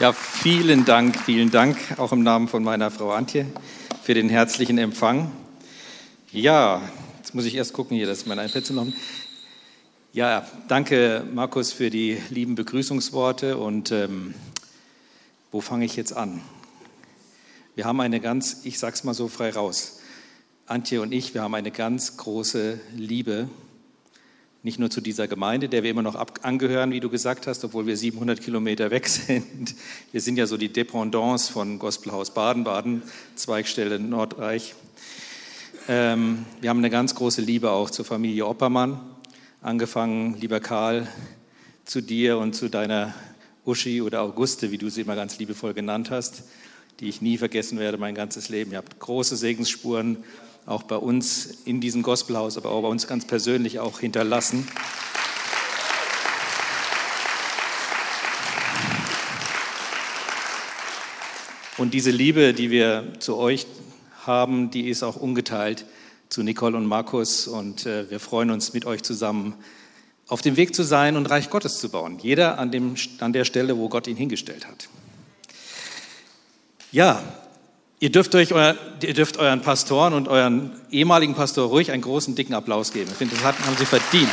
Ja, vielen Dank, vielen Dank, auch im Namen von meiner Frau Antje, für den herzlichen Empfang. Ja, jetzt muss ich erst gucken hier, dass mein iPad zu noch. Ja, danke Markus für die lieben Begrüßungsworte und ähm, wo fange ich jetzt an? Wir haben eine ganz, ich sag's mal so frei raus, Antje und ich, wir haben eine ganz große Liebe nicht nur zu dieser Gemeinde, der wir immer noch angehören, wie du gesagt hast, obwohl wir 700 Kilometer weg sind. Wir sind ja so die Dependance von Gospelhaus Baden-Baden, Zweigstelle Nordreich. Ähm, wir haben eine ganz große Liebe auch zur Familie Oppermann, angefangen, lieber Karl, zu dir und zu deiner Uschi oder Auguste, wie du sie immer ganz liebevoll genannt hast, die ich nie vergessen werde mein ganzes Leben. Ihr habt große Segensspuren auch bei uns in diesem Gospelhaus, aber auch bei uns ganz persönlich auch hinterlassen. Und diese Liebe, die wir zu euch haben, die ist auch ungeteilt zu Nicole und Markus. Und äh, wir freuen uns mit euch zusammen auf dem Weg zu sein und Reich Gottes zu bauen. Jeder an, dem, an der Stelle, wo Gott ihn hingestellt hat. Ja, Ihr dürft, euch euer, ihr dürft euren Pastoren und euren ehemaligen Pastor ruhig einen großen, dicken Applaus geben. Ich finde, das haben sie verdient.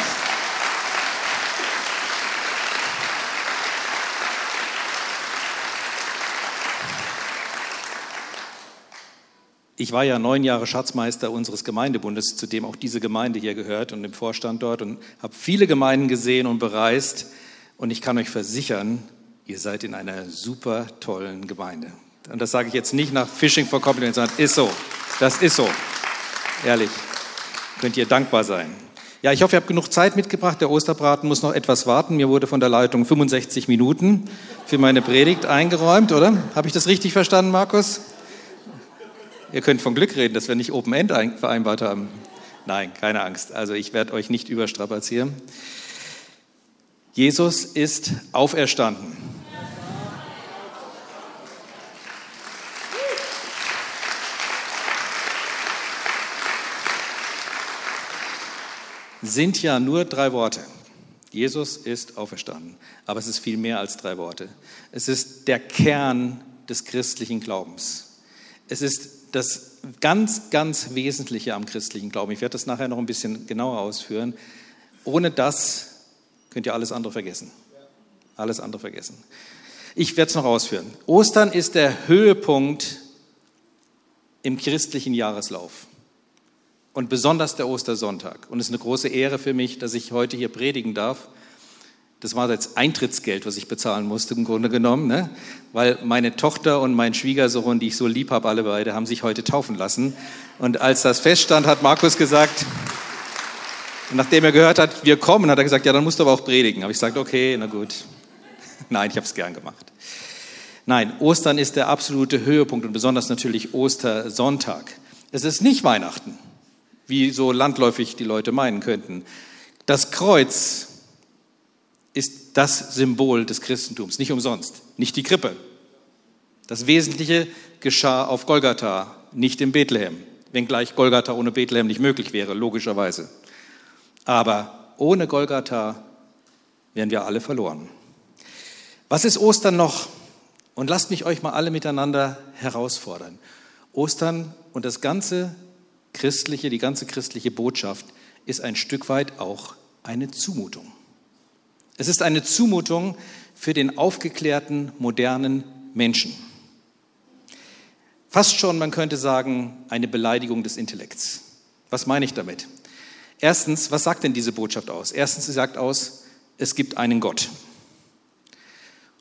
Ich war ja neun Jahre Schatzmeister unseres Gemeindebundes, zu dem auch diese Gemeinde hier gehört und im Vorstand dort und habe viele Gemeinden gesehen und bereist. Und ich kann euch versichern, ihr seid in einer super tollen Gemeinde. Und das sage ich jetzt nicht nach Fishing for Compliments, sondern ist so. Das ist so. Ehrlich. Könnt ihr dankbar sein. Ja, ich hoffe, ihr habt genug Zeit mitgebracht. Der Osterbraten muss noch etwas warten. Mir wurde von der Leitung 65 Minuten für meine Predigt eingeräumt, oder? Habe ich das richtig verstanden, Markus? Ihr könnt von Glück reden, dass wir nicht Open End vereinbart haben. Nein, keine Angst. Also ich werde euch nicht überstrapazieren. Jesus ist auferstanden. Sind ja nur drei Worte. Jesus ist auferstanden. Aber es ist viel mehr als drei Worte. Es ist der Kern des christlichen Glaubens. Es ist das ganz, ganz Wesentliche am christlichen Glauben. Ich werde das nachher noch ein bisschen genauer ausführen. Ohne das könnt ihr alles andere vergessen. Alles andere vergessen. Ich werde es noch ausführen. Ostern ist der Höhepunkt im christlichen Jahreslauf und besonders der Ostersonntag. Und es ist eine große Ehre für mich, dass ich heute hier predigen darf. Das war jetzt Eintrittsgeld, was ich bezahlen musste, im Grunde genommen, ne? weil meine Tochter und mein Schwiegersohn, die ich so lieb habe, alle beide, haben sich heute taufen lassen. Und als das feststand, hat Markus gesagt, nachdem er gehört hat, wir kommen, hat er gesagt, ja, dann musst du aber auch predigen. Aber ich sagte, okay, na gut. Nein, ich habe es gern gemacht. Nein, Ostern ist der absolute Höhepunkt und besonders natürlich Ostersonntag. Es ist nicht Weihnachten wie so landläufig die Leute meinen könnten. Das Kreuz ist das Symbol des Christentums, nicht umsonst, nicht die Krippe. Das Wesentliche geschah auf Golgatha, nicht in Bethlehem, wenngleich Golgatha ohne Bethlehem nicht möglich wäre, logischerweise. Aber ohne Golgatha wären wir alle verloren. Was ist Ostern noch? Und lasst mich euch mal alle miteinander herausfordern. Ostern und das ganze christliche, die ganze christliche Botschaft ist ein Stück weit auch eine Zumutung. Es ist eine Zumutung für den aufgeklärten, modernen Menschen. Fast schon, man könnte sagen, eine Beleidigung des Intellekts. Was meine ich damit? Erstens, was sagt denn diese Botschaft aus? Erstens, sie sagt aus, es gibt einen Gott.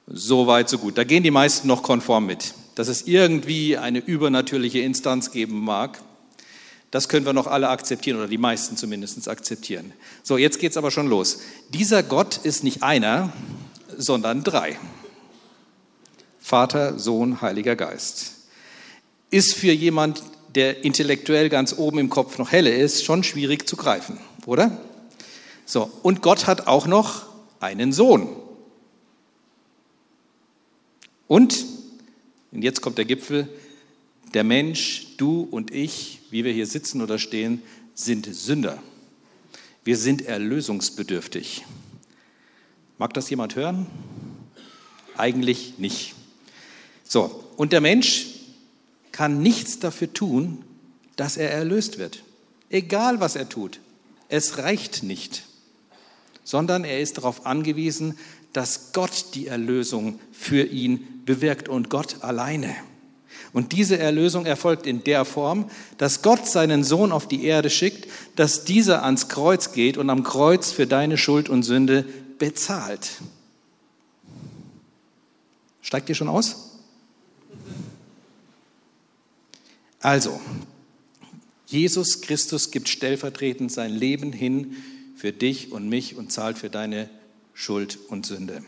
So weit, so gut. Da gehen die meisten noch konform mit, dass es irgendwie eine übernatürliche Instanz geben mag, das können wir noch alle akzeptieren oder die meisten zumindest akzeptieren. So, jetzt geht es aber schon los. Dieser Gott ist nicht einer, sondern drei. Vater, Sohn, Heiliger Geist. Ist für jemand, der intellektuell ganz oben im Kopf noch helle ist, schon schwierig zu greifen, oder? So, und Gott hat auch noch einen Sohn. Und, und jetzt kommt der Gipfel, der Mensch, du und ich, wie wir hier sitzen oder stehen, sind Sünder. Wir sind erlösungsbedürftig. Mag das jemand hören? Eigentlich nicht. So, und der Mensch kann nichts dafür tun, dass er erlöst wird. Egal was er tut, es reicht nicht, sondern er ist darauf angewiesen, dass Gott die Erlösung für ihn bewirkt und Gott alleine. Und diese Erlösung erfolgt in der Form, dass Gott seinen Sohn auf die Erde schickt, dass dieser ans Kreuz geht und am Kreuz für deine Schuld und Sünde bezahlt. Steigt ihr schon aus? Also, Jesus Christus gibt stellvertretend sein Leben hin für dich und mich und zahlt für deine Schuld und Sünde.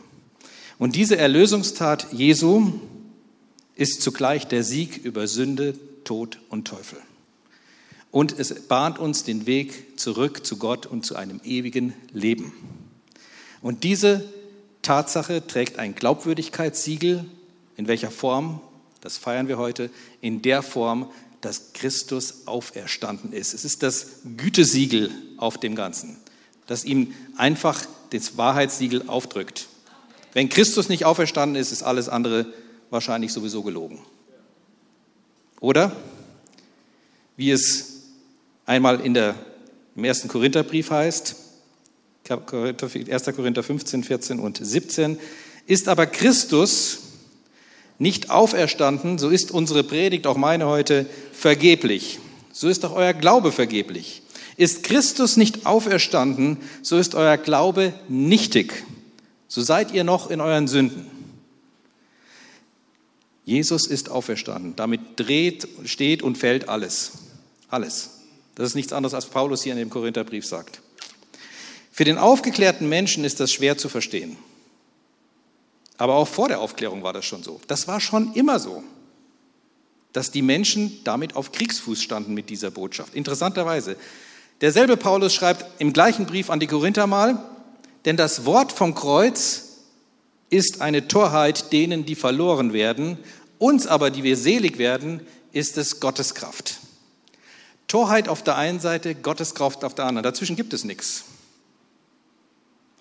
Und diese Erlösungstat Jesu ist zugleich der Sieg über Sünde, Tod und Teufel. Und es bahnt uns den Weg zurück zu Gott und zu einem ewigen Leben. Und diese Tatsache trägt ein Glaubwürdigkeitssiegel. In welcher Form? Das feiern wir heute. In der Form, dass Christus auferstanden ist. Es ist das Gütesiegel auf dem Ganzen, das ihm einfach das Wahrheitssiegel aufdrückt. Wenn Christus nicht auferstanden ist, ist alles andere wahrscheinlich sowieso gelogen. Oder wie es einmal in der, im ersten Korintherbrief heißt, 1. Korinther 15, 14 und 17, ist aber Christus nicht auferstanden, so ist unsere Predigt, auch meine heute, vergeblich. So ist auch euer Glaube vergeblich. Ist Christus nicht auferstanden, so ist euer Glaube nichtig. So seid ihr noch in euren Sünden. Jesus ist auferstanden. Damit dreht, steht und fällt alles. Alles. Das ist nichts anderes, als Paulus hier in dem Korintherbrief sagt. Für den aufgeklärten Menschen ist das schwer zu verstehen. Aber auch vor der Aufklärung war das schon so. Das war schon immer so, dass die Menschen damit auf Kriegsfuß standen mit dieser Botschaft. Interessanterweise. Derselbe Paulus schreibt im gleichen Brief an die Korinther mal, denn das Wort vom Kreuz ist eine Torheit denen, die verloren werden. Uns aber, die wir selig werden, ist es Gottes Kraft. Torheit auf der einen Seite, Gottes Kraft auf der anderen. Dazwischen gibt es nichts.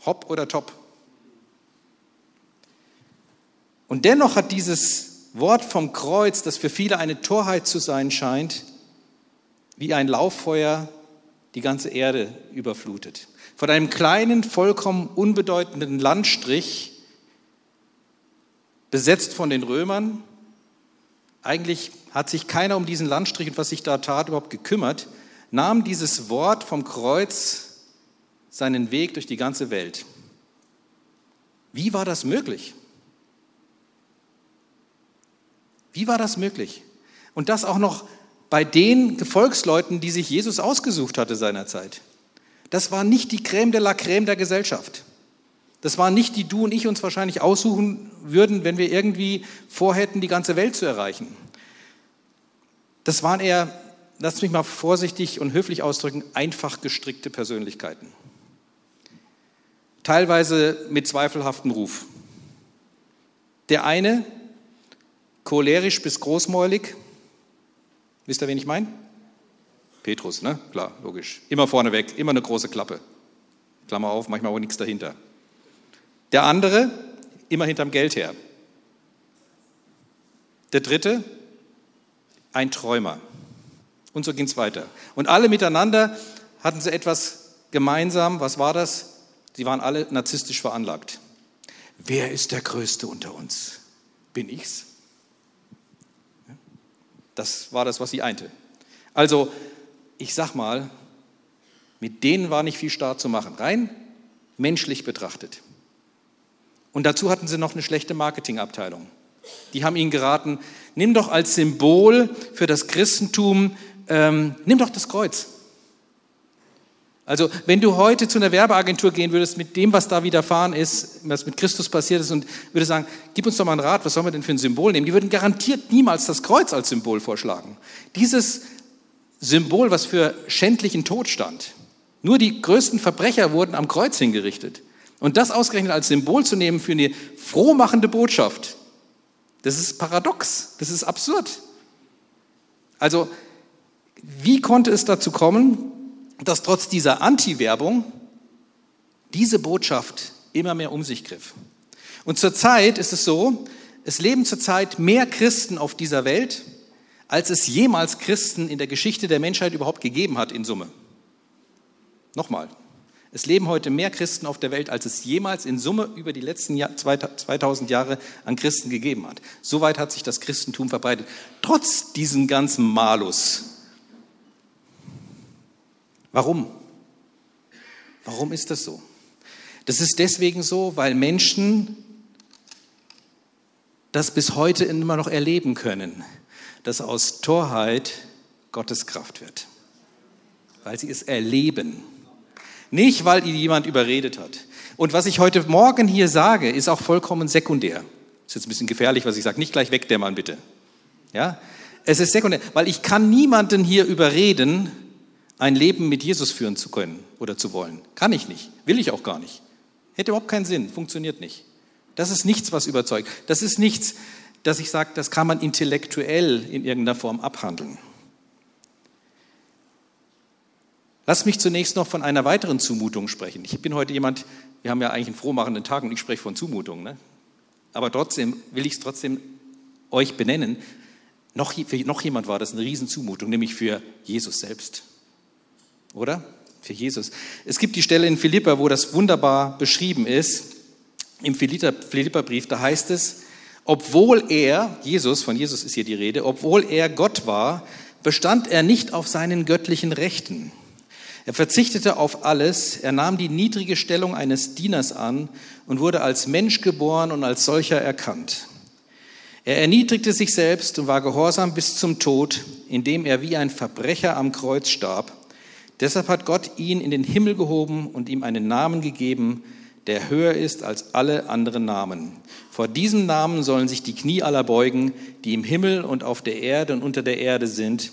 Hopp oder top. Und dennoch hat dieses Wort vom Kreuz, das für viele eine Torheit zu sein scheint, wie ein Lauffeuer die ganze Erde überflutet. Von einem kleinen, vollkommen unbedeutenden Landstrich besetzt von den Römern. Eigentlich hat sich keiner um diesen Landstrich und was sich da tat überhaupt gekümmert, nahm dieses Wort vom Kreuz seinen Weg durch die ganze Welt. Wie war das möglich? Wie war das möglich? Und das auch noch bei den Gefolgsleuten, die sich Jesus ausgesucht hatte seinerzeit. Das war nicht die Crème de la Crème der Gesellschaft. Das waren nicht die du und ich uns wahrscheinlich aussuchen würden, wenn wir irgendwie vorhätten, die ganze Welt zu erreichen. Das waren eher, lasst mich mal vorsichtig und höflich ausdrücken, einfach gestrickte Persönlichkeiten. Teilweise mit zweifelhaftem Ruf. Der eine, cholerisch bis großmäulig, wisst ihr, wen ich meine? Petrus, ne? Klar, logisch. Immer vorneweg, immer eine große Klappe. Klammer auf, manchmal auch nichts dahinter. Der andere immer hinterm Geld her. Der dritte ein Träumer. Und so ging es weiter. Und alle miteinander hatten sie etwas gemeinsam. Was war das? Sie waren alle narzisstisch veranlagt. Wer ist der Größte unter uns? Bin ich's? Das war das, was sie einte. Also, ich sag mal, mit denen war nicht viel Start zu machen, rein menschlich betrachtet. Und dazu hatten sie noch eine schlechte Marketingabteilung. Die haben ihnen geraten, nimm doch als Symbol für das Christentum, ähm, nimm doch das Kreuz. Also wenn du heute zu einer Werbeagentur gehen würdest mit dem, was da widerfahren ist, was mit Christus passiert ist und würdest sagen, gib uns doch mal einen Rat, was sollen wir denn für ein Symbol nehmen? Die würden garantiert niemals das Kreuz als Symbol vorschlagen. Dieses Symbol, was für schändlichen Tod stand. Nur die größten Verbrecher wurden am Kreuz hingerichtet. Und das ausgerechnet als Symbol zu nehmen für eine frohmachende Botschaft, das ist paradox, das ist absurd. Also, wie konnte es dazu kommen, dass trotz dieser Anti-Werbung diese Botschaft immer mehr um sich griff? Und zurzeit ist es so, es leben zurzeit mehr Christen auf dieser Welt, als es jemals Christen in der Geschichte der Menschheit überhaupt gegeben hat in Summe. Nochmal, es leben heute mehr Christen auf der Welt, als es jemals in Summe über die letzten 2000 Jahre an Christen gegeben hat. Soweit hat sich das Christentum verbreitet. Trotz diesem ganzen Malus. Warum? Warum ist das so? Das ist deswegen so, weil Menschen das bis heute immer noch erleben können, dass aus Torheit Gottes Kraft wird. Weil sie es erleben. Nicht, weil ihn jemand überredet hat. Und was ich heute Morgen hier sage, ist auch vollkommen sekundär. Ist jetzt ein bisschen gefährlich, was ich sage. Nicht gleich wegdämmern, bitte. Ja? Es ist sekundär, weil ich kann niemanden hier überreden, ein Leben mit Jesus führen zu können oder zu wollen. Kann ich nicht. Will ich auch gar nicht. Hätte überhaupt keinen Sinn. Funktioniert nicht. Das ist nichts, was überzeugt. Das ist nichts, dass ich sage, das kann man intellektuell in irgendeiner Form abhandeln. Lass mich zunächst noch von einer weiteren Zumutung sprechen. Ich bin heute jemand, wir haben ja eigentlich einen frohmachenden Tag und ich spreche von Zumutung. Ne? Aber trotzdem will ich es trotzdem euch benennen. Noch, für noch jemand war das eine Riesenzumutung, nämlich für Jesus selbst. Oder? Für Jesus. Es gibt die Stelle in Philippa, wo das wunderbar beschrieben ist. Im Philipperbrief, da heißt es, obwohl er, Jesus, von Jesus ist hier die Rede, obwohl er Gott war, bestand er nicht auf seinen göttlichen Rechten er verzichtete auf alles, er nahm die niedrige Stellung eines Dieners an und wurde als Mensch geboren und als solcher erkannt. Er erniedrigte sich selbst und war gehorsam bis zum Tod, indem er wie ein Verbrecher am Kreuz starb. Deshalb hat Gott ihn in den Himmel gehoben und ihm einen Namen gegeben, der höher ist als alle anderen Namen. Vor diesem Namen sollen sich die Knie aller beugen, die im Himmel und auf der Erde und unter der Erde sind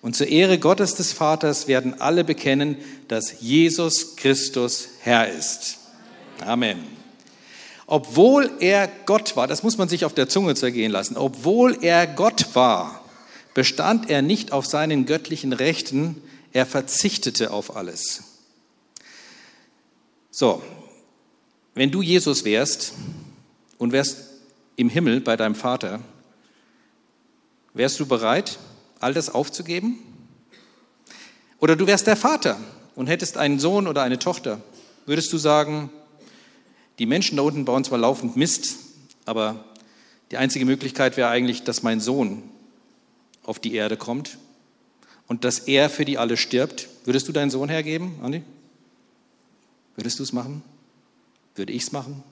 und zur Ehre Gottes des Vaters werden alle bekennen, dass Jesus Christus Herr ist. Amen. Obwohl er Gott war, das muss man sich auf der Zunge zergehen lassen, obwohl er Gott war, bestand er nicht auf seinen göttlichen Rechten, er verzichtete auf alles. So, wenn du Jesus wärst und wärst im Himmel bei deinem Vater, wärst du bereit, all das aufzugeben? Oder du wärst der Vater und hättest einen Sohn oder eine Tochter. Würdest du sagen, die Menschen da unten bauen zwar laufend Mist, aber die einzige Möglichkeit wäre eigentlich, dass mein Sohn auf die Erde kommt und dass er für die alle stirbt. Würdest du deinen Sohn hergeben, Andi? Würdest du es machen? Würde ich es machen?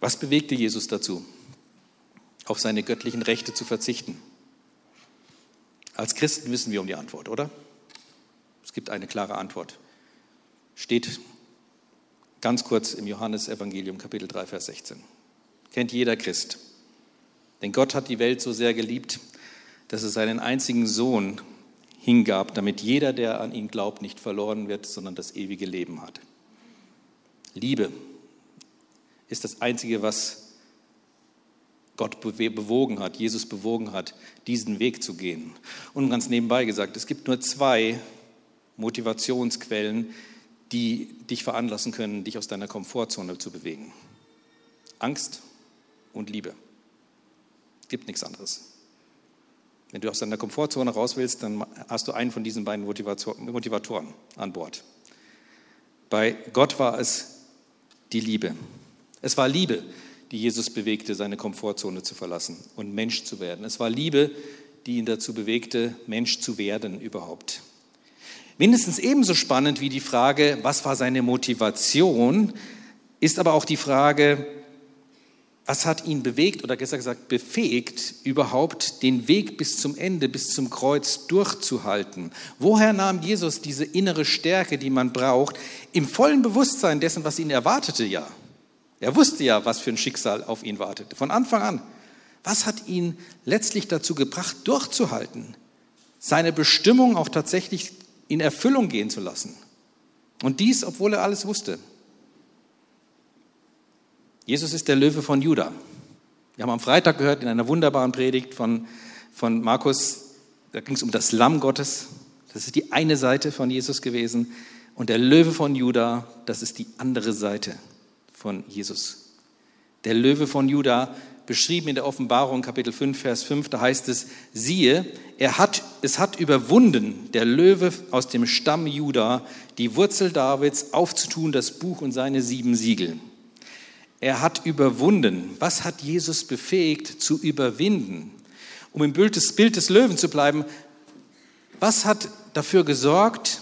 Was bewegte Jesus dazu? Auf seine göttlichen Rechte zu verzichten? Als Christen wissen wir um die Antwort, oder? Es gibt eine klare Antwort. Steht ganz kurz im Johannesevangelium Kapitel 3, Vers 16. Kennt jeder Christ. Denn Gott hat die Welt so sehr geliebt, dass er seinen einzigen Sohn hingab, damit jeder, der an ihn glaubt, nicht verloren wird, sondern das ewige Leben hat. Liebe ist das Einzige, was Gott bewogen hat, Jesus bewogen hat, diesen Weg zu gehen. Und ganz nebenbei gesagt, es gibt nur zwei Motivationsquellen, die dich veranlassen können, dich aus deiner Komfortzone zu bewegen. Angst und Liebe. Es gibt nichts anderes. Wenn du aus deiner Komfortzone raus willst, dann hast du einen von diesen beiden Motivatoren an Bord. Bei Gott war es die Liebe. Es war Liebe, die Jesus bewegte, seine Komfortzone zu verlassen und Mensch zu werden. Es war Liebe, die ihn dazu bewegte, Mensch zu werden überhaupt. Mindestens ebenso spannend wie die Frage, was war seine Motivation, ist aber auch die Frage, was hat ihn bewegt oder besser gesagt befähigt, überhaupt den Weg bis zum Ende, bis zum Kreuz durchzuhalten? Woher nahm Jesus diese innere Stärke, die man braucht, im vollen Bewusstsein dessen, was ihn erwartete, ja? Er wusste ja, was für ein Schicksal auf ihn wartete. Von Anfang an. Was hat ihn letztlich dazu gebracht, durchzuhalten, seine Bestimmung auch tatsächlich in Erfüllung gehen zu lassen? Und dies, obwohl er alles wusste. Jesus ist der Löwe von Juda. Wir haben am Freitag gehört in einer wunderbaren Predigt von, von Markus, da ging es um das Lamm Gottes. Das ist die eine Seite von Jesus gewesen. Und der Löwe von Juda, das ist die andere Seite von Jesus. Der Löwe von Juda, beschrieben in der Offenbarung Kapitel 5, Vers 5, da heißt es, siehe, er hat, es hat überwunden, der Löwe aus dem Stamm Juda, die Wurzel Davids, aufzutun das Buch und seine sieben Siegel. Er hat überwunden. Was hat Jesus befähigt zu überwinden? Um im Bild des, Bild des Löwen zu bleiben, was hat dafür gesorgt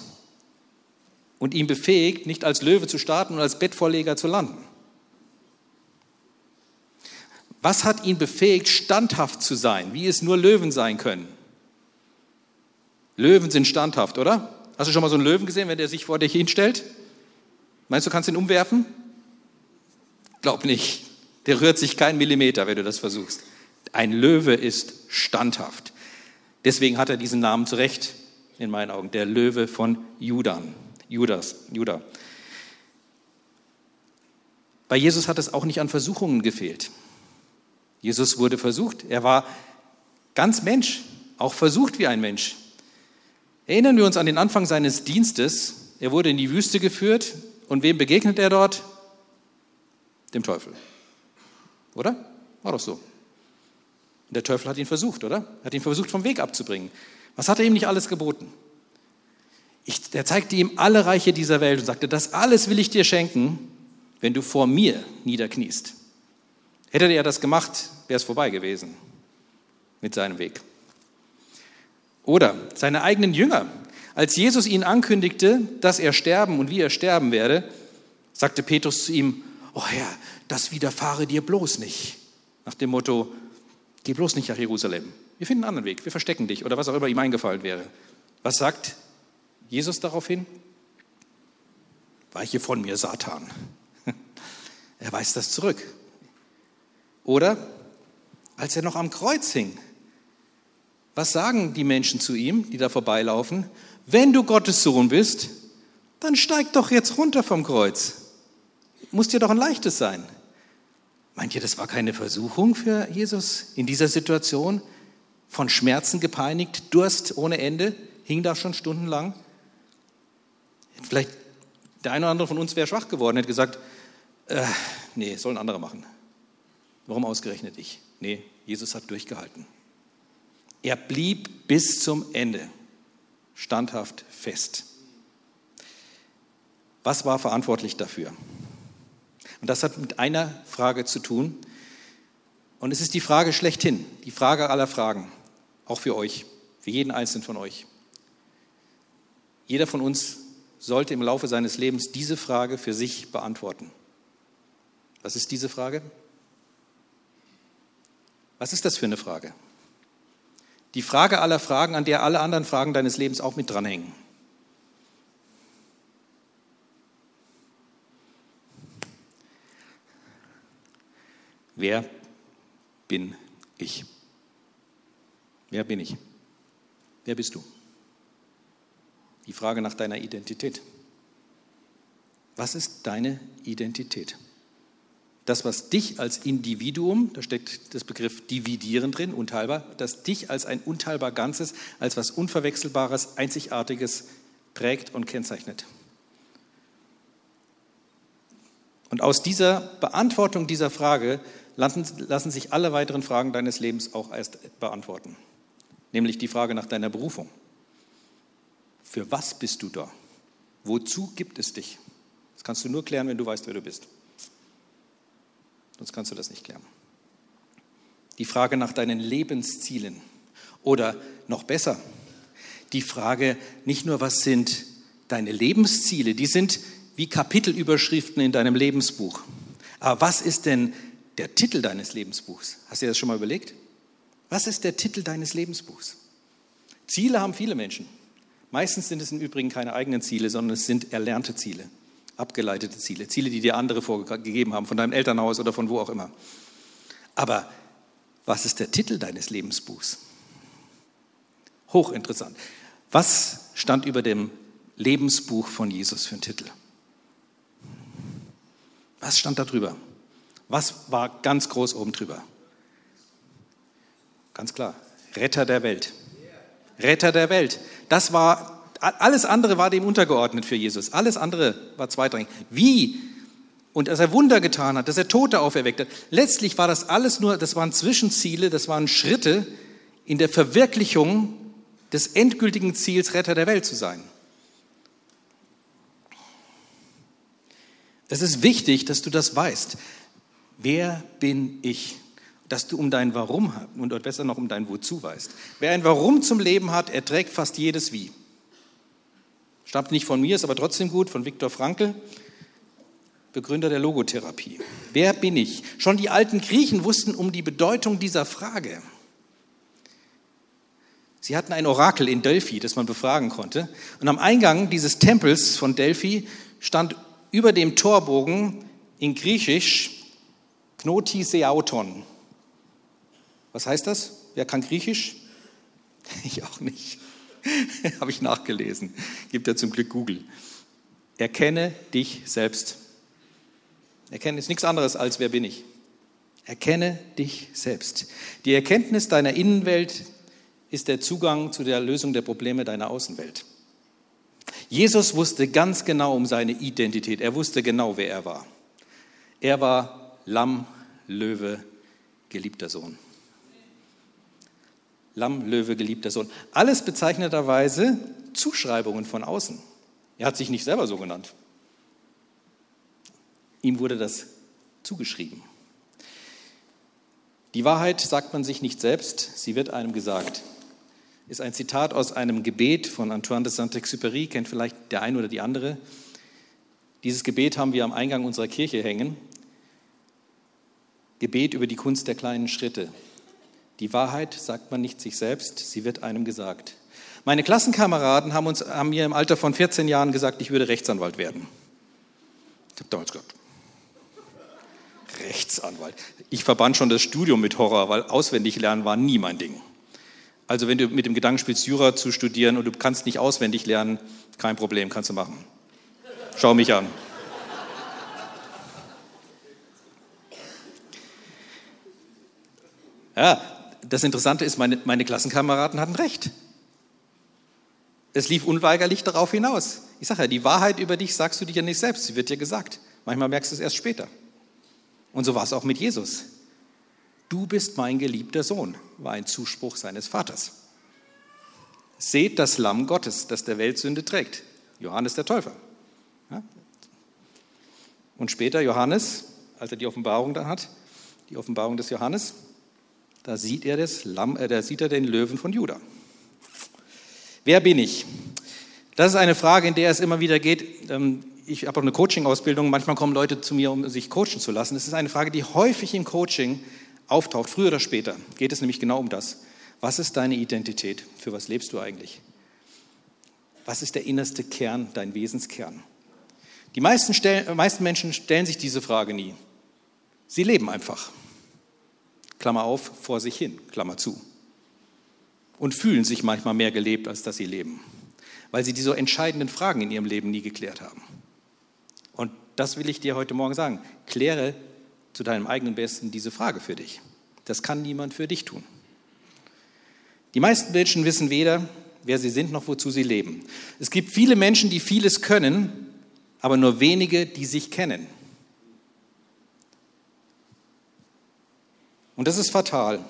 und ihn befähigt, nicht als Löwe zu starten und als Bettvorleger zu landen? Was hat ihn befähigt, standhaft zu sein, wie es nur Löwen sein können? Löwen sind standhaft, oder? Hast du schon mal so einen Löwen gesehen, wenn der sich vor dich hinstellt? Meinst du, kannst ihn umwerfen? Glaub nicht. Der rührt sich keinen Millimeter, wenn du das versuchst. Ein Löwe ist standhaft. Deswegen hat er diesen Namen zurecht, in meinen Augen, der Löwe von Judan. Judas, Judah. Bei Jesus hat es auch nicht an Versuchungen gefehlt. Jesus wurde versucht. Er war ganz Mensch, auch versucht wie ein Mensch. Erinnern wir uns an den Anfang seines Dienstes. Er wurde in die Wüste geführt und wem begegnet er dort? Dem Teufel. Oder? War doch so. Und der Teufel hat ihn versucht, oder? Er hat ihn versucht, vom Weg abzubringen. Was hat er ihm nicht alles geboten? Ich, er zeigte ihm alle Reiche dieser Welt und sagte, das alles will ich dir schenken, wenn du vor mir niederkniest. Hätte er das gemacht, wäre es vorbei gewesen mit seinem Weg. Oder seine eigenen Jünger. Als Jesus ihnen ankündigte, dass er sterben und wie er sterben werde, sagte Petrus zu ihm, oh Herr, das widerfahre dir bloß nicht. Nach dem Motto, geh bloß nicht nach Jerusalem. Wir finden einen anderen Weg, wir verstecken dich oder was auch immer ihm eingefallen wäre. Was sagt Jesus daraufhin? Weiche von mir, Satan. Er weist das zurück. Oder als er noch am Kreuz hing, was sagen die Menschen zu ihm, die da vorbeilaufen? Wenn du Gottes Sohn bist, dann steig doch jetzt runter vom Kreuz. Muss dir doch ein leichtes sein. Meint ihr, das war keine Versuchung für Jesus in dieser Situation? Von Schmerzen gepeinigt, Durst ohne Ende, hing da schon stundenlang. Vielleicht der eine oder andere von uns wäre schwach geworden, hätte gesagt, äh, nee, sollen andere machen. Warum ausgerechnet ich? Nee, Jesus hat durchgehalten. Er blieb bis zum Ende standhaft fest. Was war verantwortlich dafür? Und das hat mit einer Frage zu tun. Und es ist die Frage schlechthin, die Frage aller Fragen, auch für euch, für jeden Einzelnen von euch. Jeder von uns sollte im Laufe seines Lebens diese Frage für sich beantworten. Was ist diese Frage? Was ist das für eine Frage? Die Frage aller Fragen, an der alle anderen Fragen deines Lebens auch mit dranhängen. Wer bin ich? Wer bin ich? Wer bist du? Die Frage nach deiner Identität. Was ist deine Identität? Das, was dich als Individuum, da steckt das Begriff dividieren drin, unteilbar, das dich als ein unteilbar Ganzes, als was Unverwechselbares, Einzigartiges prägt und kennzeichnet. Und aus dieser Beantwortung dieser Frage lassen, lassen sich alle weiteren Fragen deines Lebens auch erst beantworten. Nämlich die Frage nach deiner Berufung. Für was bist du da? Wozu gibt es dich? Das kannst du nur klären, wenn du weißt, wer du bist. Sonst kannst du das nicht klären. Die Frage nach deinen Lebenszielen oder noch besser, die Frage nicht nur, was sind deine Lebensziele, die sind wie Kapitelüberschriften in deinem Lebensbuch. Aber was ist denn der Titel deines Lebensbuchs? Hast du dir das schon mal überlegt? Was ist der Titel deines Lebensbuchs? Ziele haben viele Menschen. Meistens sind es im Übrigen keine eigenen Ziele, sondern es sind erlernte Ziele abgeleitete Ziele, Ziele, die dir andere vorgegeben haben, von deinem Elternhaus oder von wo auch immer. Aber was ist der Titel deines Lebensbuchs? Hochinteressant. Was stand über dem Lebensbuch von Jesus für einen Titel? Was stand da drüber? Was war ganz groß oben drüber? Ganz klar, Retter der Welt. Retter der Welt. Das war alles andere war dem untergeordnet für Jesus. Alles andere war zweitrangig. Wie und dass er Wunder getan hat, dass er Tote auferweckt hat. Letztlich war das alles nur, das waren Zwischenziele, das waren Schritte in der Verwirklichung des endgültigen Ziels, Retter der Welt zu sein. Es ist wichtig, dass du das weißt. Wer bin ich? Dass du um dein Warum und besser noch um dein Wozu weißt. Wer ein Warum zum Leben hat, erträgt fast jedes Wie. Stammt nicht von mir, ist aber trotzdem gut, von Viktor Frankl, Begründer der Logotherapie. Wer bin ich? Schon die alten Griechen wussten um die Bedeutung dieser Frage. Sie hatten ein Orakel in Delphi, das man befragen konnte. Und am Eingang dieses Tempels von Delphi stand über dem Torbogen in Griechisch Knoti Seauton. Was heißt das? Wer kann Griechisch? Ich auch nicht. Habe ich nachgelesen. Gibt ja zum Glück Google. Erkenne dich selbst. Erkenne ist nichts anderes als wer bin ich. Erkenne dich selbst. Die Erkenntnis deiner Innenwelt ist der Zugang zu der Lösung der Probleme deiner Außenwelt. Jesus wusste ganz genau um seine Identität. Er wusste genau, wer er war. Er war Lamm, Löwe, geliebter Sohn. Lamm, Löwe, geliebter Sohn. Alles bezeichneterweise Zuschreibungen von außen. Er hat sich nicht selber so genannt. Ihm wurde das zugeschrieben. Die Wahrheit sagt man sich nicht selbst, sie wird einem gesagt. Ist ein Zitat aus einem Gebet von Antoine de Saint-Exupéry, kennt vielleicht der eine oder die andere. Dieses Gebet haben wir am Eingang unserer Kirche hängen. Gebet über die Kunst der kleinen Schritte. Die Wahrheit sagt man nicht sich selbst, sie wird einem gesagt. Meine Klassenkameraden haben, uns, haben mir im Alter von 14 Jahren gesagt, ich würde Rechtsanwalt werden. Ich habe damals gesagt, Rechtsanwalt. Ich verband schon das Studium mit Horror, weil auswendig lernen war nie mein Ding. Also wenn du mit dem Gedanken spielst, Jura zu studieren und du kannst nicht auswendig lernen, kein Problem, kannst du machen. Schau mich an. Ja, das Interessante ist, meine, meine Klassenkameraden hatten recht. Es lief unweigerlich darauf hinaus. Ich sage ja, die Wahrheit über dich sagst du dir ja nicht selbst, sie wird dir gesagt. Manchmal merkst du es erst später. Und so war es auch mit Jesus. Du bist mein geliebter Sohn, war ein Zuspruch seines Vaters. Seht das Lamm Gottes, das der Welt Sünde trägt. Johannes der Täufer. Ja? Und später Johannes, als er die Offenbarung dann hat, die Offenbarung des Johannes, da sieht er, das Lamm, äh, da sieht er den Löwen von Juda. Wer bin ich? Das ist eine Frage, in der es immer wieder geht. Ähm, ich habe auch eine Coaching-Ausbildung. Manchmal kommen Leute zu mir, um sich coachen zu lassen. Das ist eine Frage, die häufig im Coaching auftaucht. Früher oder später geht es nämlich genau um das. Was ist deine Identität? Für was lebst du eigentlich? Was ist der innerste Kern, dein Wesenskern? Die meisten, stellen, meisten Menschen stellen sich diese Frage nie. Sie leben einfach. Klammer auf, vor sich hin, Klammer zu. Und fühlen sich manchmal mehr gelebt, als dass sie leben, weil sie diese entscheidenden Fragen in ihrem Leben nie geklärt haben. Und das will ich dir heute Morgen sagen. Kläre zu deinem eigenen Besten diese Frage für dich. Das kann niemand für dich tun. Die meisten Menschen wissen weder, wer sie sind, noch wozu sie leben. Es gibt viele Menschen, die vieles können, aber nur wenige, die sich kennen. Und das ist fatal.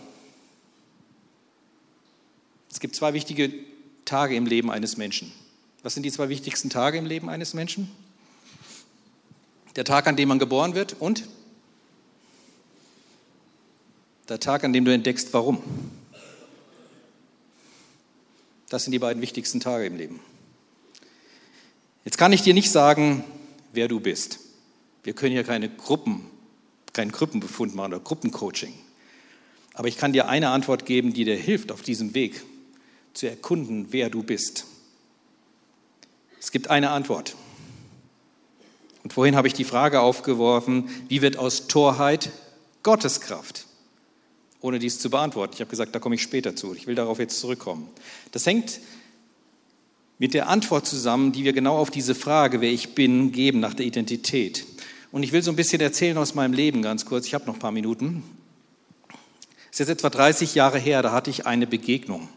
Es gibt zwei wichtige Tage im Leben eines Menschen. Was sind die zwei wichtigsten Tage im Leben eines Menschen? Der Tag, an dem man geboren wird und der Tag, an dem du entdeckst, warum. Das sind die beiden wichtigsten Tage im Leben. Jetzt kann ich dir nicht sagen, wer du bist. Wir können hier keine Gruppen, keinen Gruppenbefund machen oder Gruppencoaching. Aber ich kann dir eine Antwort geben, die dir hilft, auf diesem Weg zu erkunden, wer du bist. Es gibt eine Antwort. Und vorhin habe ich die Frage aufgeworfen, wie wird aus Torheit Gotteskraft? Ohne dies zu beantworten. Ich habe gesagt, da komme ich später zu. Ich will darauf jetzt zurückkommen. Das hängt mit der Antwort zusammen, die wir genau auf diese Frage, wer ich bin, geben nach der Identität. Und ich will so ein bisschen erzählen aus meinem Leben ganz kurz. Ich habe noch ein paar Minuten. Ist jetzt etwa 30 Jahre her, da hatte ich eine Begegnung.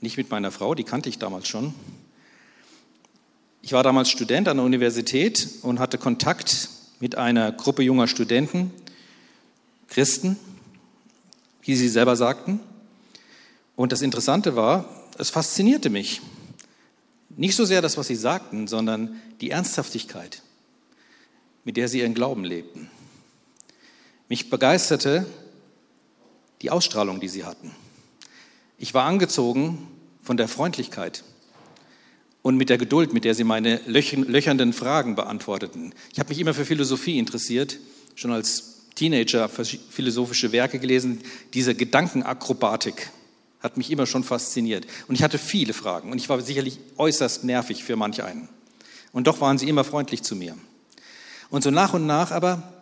Nicht mit meiner Frau, die kannte ich damals schon. Ich war damals Student an der Universität und hatte Kontakt mit einer Gruppe junger Studenten, Christen, wie sie selber sagten. Und das Interessante war, es faszinierte mich. Nicht so sehr das, was sie sagten, sondern die Ernsthaftigkeit, mit der sie ihren Glauben lebten. Mich begeisterte die Ausstrahlung, die sie hatten. Ich war angezogen von der Freundlichkeit und mit der Geduld, mit der sie meine löchernden Fragen beantworteten. Ich habe mich immer für Philosophie interessiert, schon als Teenager philosophische Werke gelesen. Diese Gedankenakrobatik hat mich immer schon fasziniert. Und ich hatte viele Fragen und ich war sicherlich äußerst nervig für manch einen. Und doch waren sie immer freundlich zu mir. Und so nach und nach aber,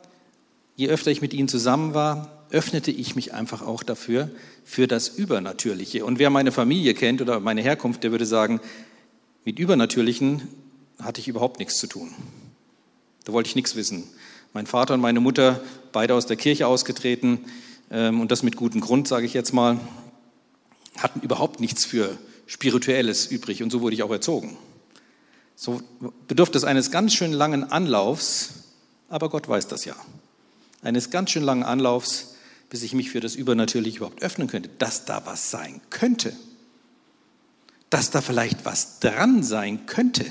je öfter ich mit ihnen zusammen war, öffnete ich mich einfach auch dafür, für das Übernatürliche. Und wer meine Familie kennt oder meine Herkunft, der würde sagen, mit Übernatürlichen hatte ich überhaupt nichts zu tun. Da wollte ich nichts wissen. Mein Vater und meine Mutter, beide aus der Kirche ausgetreten, ähm, und das mit gutem Grund, sage ich jetzt mal, hatten überhaupt nichts für Spirituelles übrig. Und so wurde ich auch erzogen. So bedurfte es eines ganz schön langen Anlaufs, aber Gott weiß das ja. Eines ganz schön langen Anlaufs, bis ich mich für das Übernatürliche überhaupt öffnen könnte, dass da was sein könnte dass da vielleicht was dran sein könnte.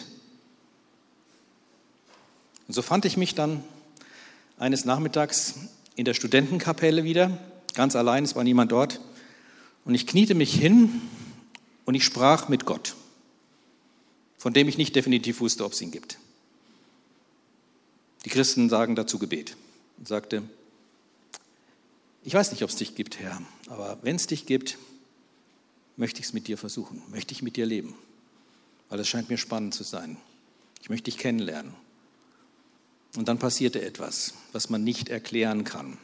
Und so fand ich mich dann eines Nachmittags in der Studentenkapelle wieder, ganz allein, es war niemand dort, und ich kniete mich hin und ich sprach mit Gott, von dem ich nicht definitiv wusste, ob es ihn gibt. Die Christen sagen dazu Gebet und sagte, ich weiß nicht, ob es dich gibt, Herr, aber wenn es dich gibt, möchte ich es mit dir versuchen, möchte ich mit dir leben, weil es scheint mir spannend zu sein. Ich möchte dich kennenlernen. Und dann passierte etwas, was man nicht erklären kann.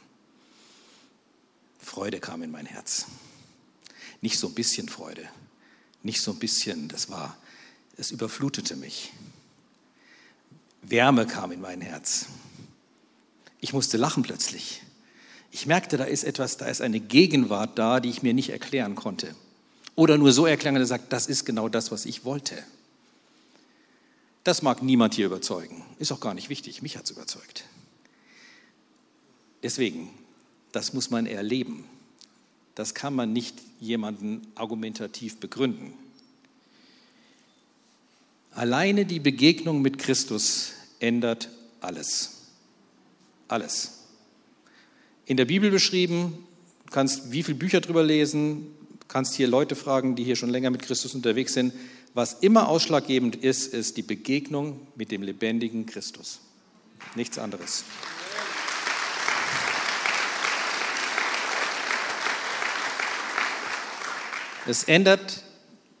Freude kam in mein Herz. Nicht so ein bisschen Freude, nicht so ein bisschen, das war, es überflutete mich. Wärme kam in mein Herz. Ich musste lachen plötzlich. Ich merkte, da ist etwas, da ist eine Gegenwart da, die ich mir nicht erklären konnte. Oder nur so erklären, dass er sagt, das ist genau das, was ich wollte. Das mag niemand hier überzeugen. Ist auch gar nicht wichtig. Mich hat es überzeugt. Deswegen, das muss man erleben. Das kann man nicht jemanden argumentativ begründen. Alleine die Begegnung mit Christus ändert alles. Alles. In der Bibel beschrieben, du kannst wie viele Bücher drüber lesen, kannst hier Leute fragen, die hier schon länger mit Christus unterwegs sind. Was immer ausschlaggebend ist, ist die Begegnung mit dem lebendigen Christus. Nichts anderes. Es ändert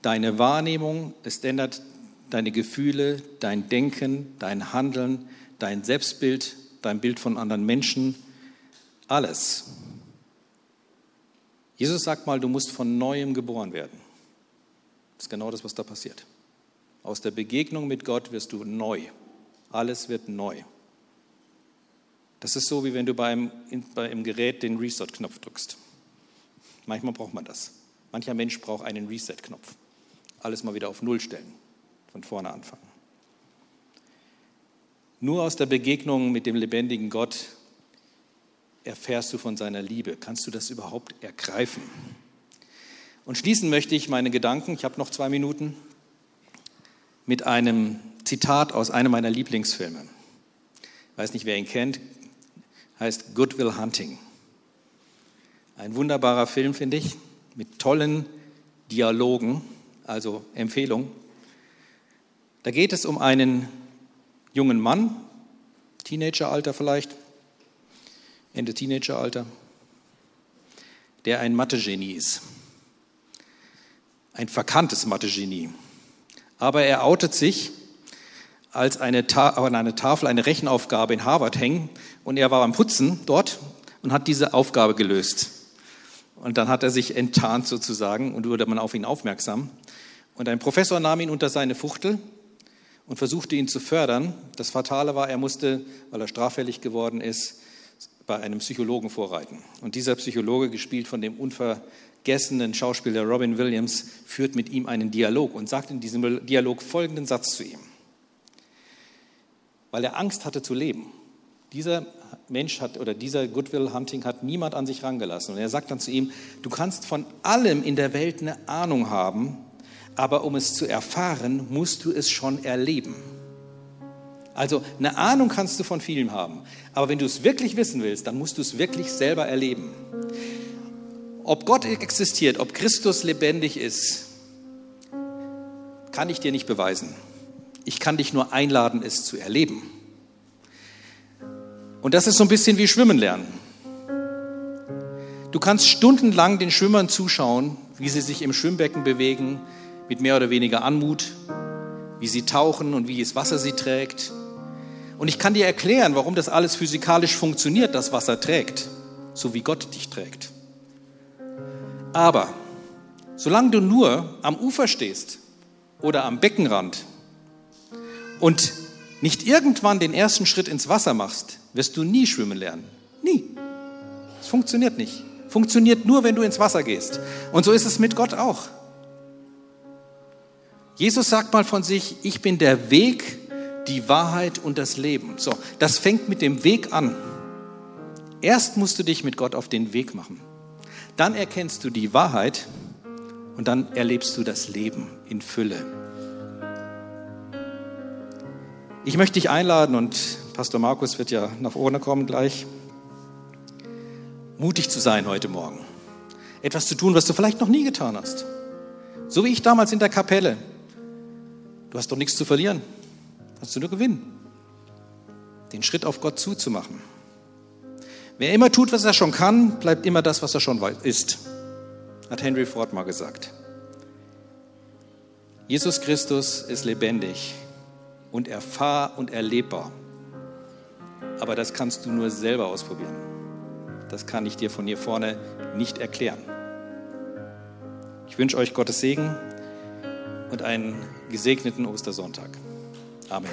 deine Wahrnehmung, es ändert deine Gefühle, dein Denken, dein Handeln, dein Selbstbild, dein Bild von anderen Menschen, alles. Jesus sagt mal, du musst von neuem geboren werden. Das ist genau das, was da passiert. Aus der Begegnung mit Gott wirst du neu. Alles wird neu. Das ist so, wie wenn du beim, beim Gerät den Reset-Knopf drückst. Manchmal braucht man das. Mancher Mensch braucht einen Reset-Knopf. Alles mal wieder auf Null stellen, von vorne anfangen. Nur aus der Begegnung mit dem lebendigen Gott erfährst du von seiner Liebe? Kannst du das überhaupt ergreifen? Und schließen möchte ich meine Gedanken, ich habe noch zwei Minuten, mit einem Zitat aus einem meiner Lieblingsfilme. Ich weiß nicht, wer ihn kennt, heißt Good Will Hunting. Ein wunderbarer Film, finde ich, mit tollen Dialogen, also Empfehlung. Da geht es um einen jungen Mann, Teenageralter vielleicht, Ende Teenageralter, der ein Mathe-Genie ist. Ein verkanntes Mathe-Genie. Aber er outet sich, als eine an eine Tafel eine Rechenaufgabe in Harvard hängen und er war beim Putzen dort und hat diese Aufgabe gelöst. Und dann hat er sich enttarnt sozusagen und wurde man auf ihn aufmerksam. Und ein Professor nahm ihn unter seine Fuchtel und versuchte ihn zu fördern. Das Fatale war, er musste, weil er straffällig geworden ist, bei einem Psychologen vorreiten. Und dieser Psychologe, gespielt von dem unvergessenen Schauspieler Robin Williams, führt mit ihm einen Dialog und sagt in diesem Dialog folgenden Satz zu ihm. weil er Angst hatte zu leben. Dieser Mensch hat oder dieser Goodwill Hunting hat niemand an sich rangelassen. Und er sagt dann zu ihm, du kannst von allem in der Welt eine Ahnung haben, aber um es zu erfahren, musst du es schon erleben. Also eine Ahnung kannst du von vielem haben, aber wenn du es wirklich wissen willst, dann musst du es wirklich selber erleben. Ob Gott existiert, ob Christus lebendig ist, kann ich dir nicht beweisen. Ich kann dich nur einladen, es zu erleben. Und das ist so ein bisschen wie Schwimmen lernen. Du kannst stundenlang den Schwimmern zuschauen, wie sie sich im Schwimmbecken bewegen, mit mehr oder weniger Anmut, wie sie tauchen und wie das Wasser sie trägt. Und ich kann dir erklären, warum das alles physikalisch funktioniert, das Wasser trägt, so wie Gott dich trägt. Aber solange du nur am Ufer stehst oder am Beckenrand und nicht irgendwann den ersten Schritt ins Wasser machst, wirst du nie schwimmen lernen. Nie. Es funktioniert nicht. Funktioniert nur, wenn du ins Wasser gehst. Und so ist es mit Gott auch. Jesus sagt mal von sich, ich bin der Weg, die Wahrheit und das Leben. So, das fängt mit dem Weg an. Erst musst du dich mit Gott auf den Weg machen. Dann erkennst du die Wahrheit und dann erlebst du das Leben in Fülle. Ich möchte dich einladen und Pastor Markus wird ja nach vorne kommen gleich, mutig zu sein heute Morgen. Etwas zu tun, was du vielleicht noch nie getan hast. So wie ich damals in der Kapelle. Du hast doch nichts zu verlieren. Hast du nur gewinnen. Den Schritt auf Gott zuzumachen. Wer immer tut, was er schon kann, bleibt immer das, was er schon ist. Hat Henry Ford mal gesagt. Jesus Christus ist lebendig und erfahr und erlebbar. Aber das kannst du nur selber ausprobieren. Das kann ich dir von hier vorne nicht erklären. Ich wünsche euch Gottes Segen und einen gesegneten Ostersonntag. Amen.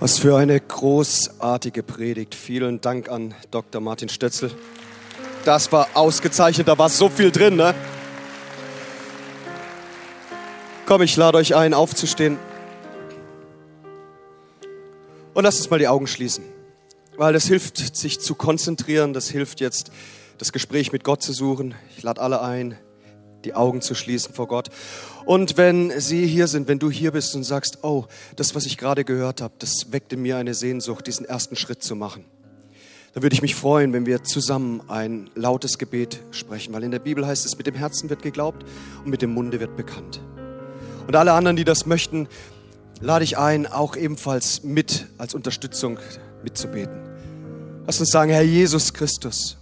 Was für eine großartige Predigt. Vielen Dank an Dr. Martin Stötzel. Das war ausgezeichnet, da war so viel drin, ne? Komm, ich lade euch ein, aufzustehen. Und lasst uns mal die Augen schließen. Weil das hilft, sich zu konzentrieren, das hilft jetzt, das Gespräch mit Gott zu suchen. Ich lade alle ein, die Augen zu schließen vor Gott. Und wenn Sie hier sind, wenn du hier bist und sagst, oh, das, was ich gerade gehört habe, das weckt in mir eine Sehnsucht, diesen ersten Schritt zu machen, dann würde ich mich freuen, wenn wir zusammen ein lautes Gebet sprechen, weil in der Bibel heißt es, mit dem Herzen wird geglaubt und mit dem Munde wird bekannt. Und alle anderen, die das möchten, lade ich ein, auch ebenfalls mit als Unterstützung mitzubeten. Lass uns sagen, Herr Jesus Christus,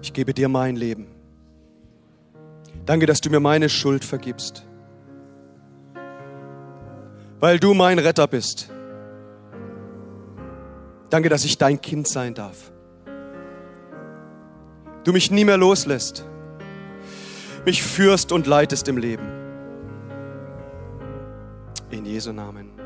ich gebe dir mein Leben. Danke, dass du mir meine Schuld vergibst. Weil du mein Retter bist. Danke, dass ich dein Kind sein darf. Du mich nie mehr loslässt. Mich führst und leitest im Leben. In Jesu Namen.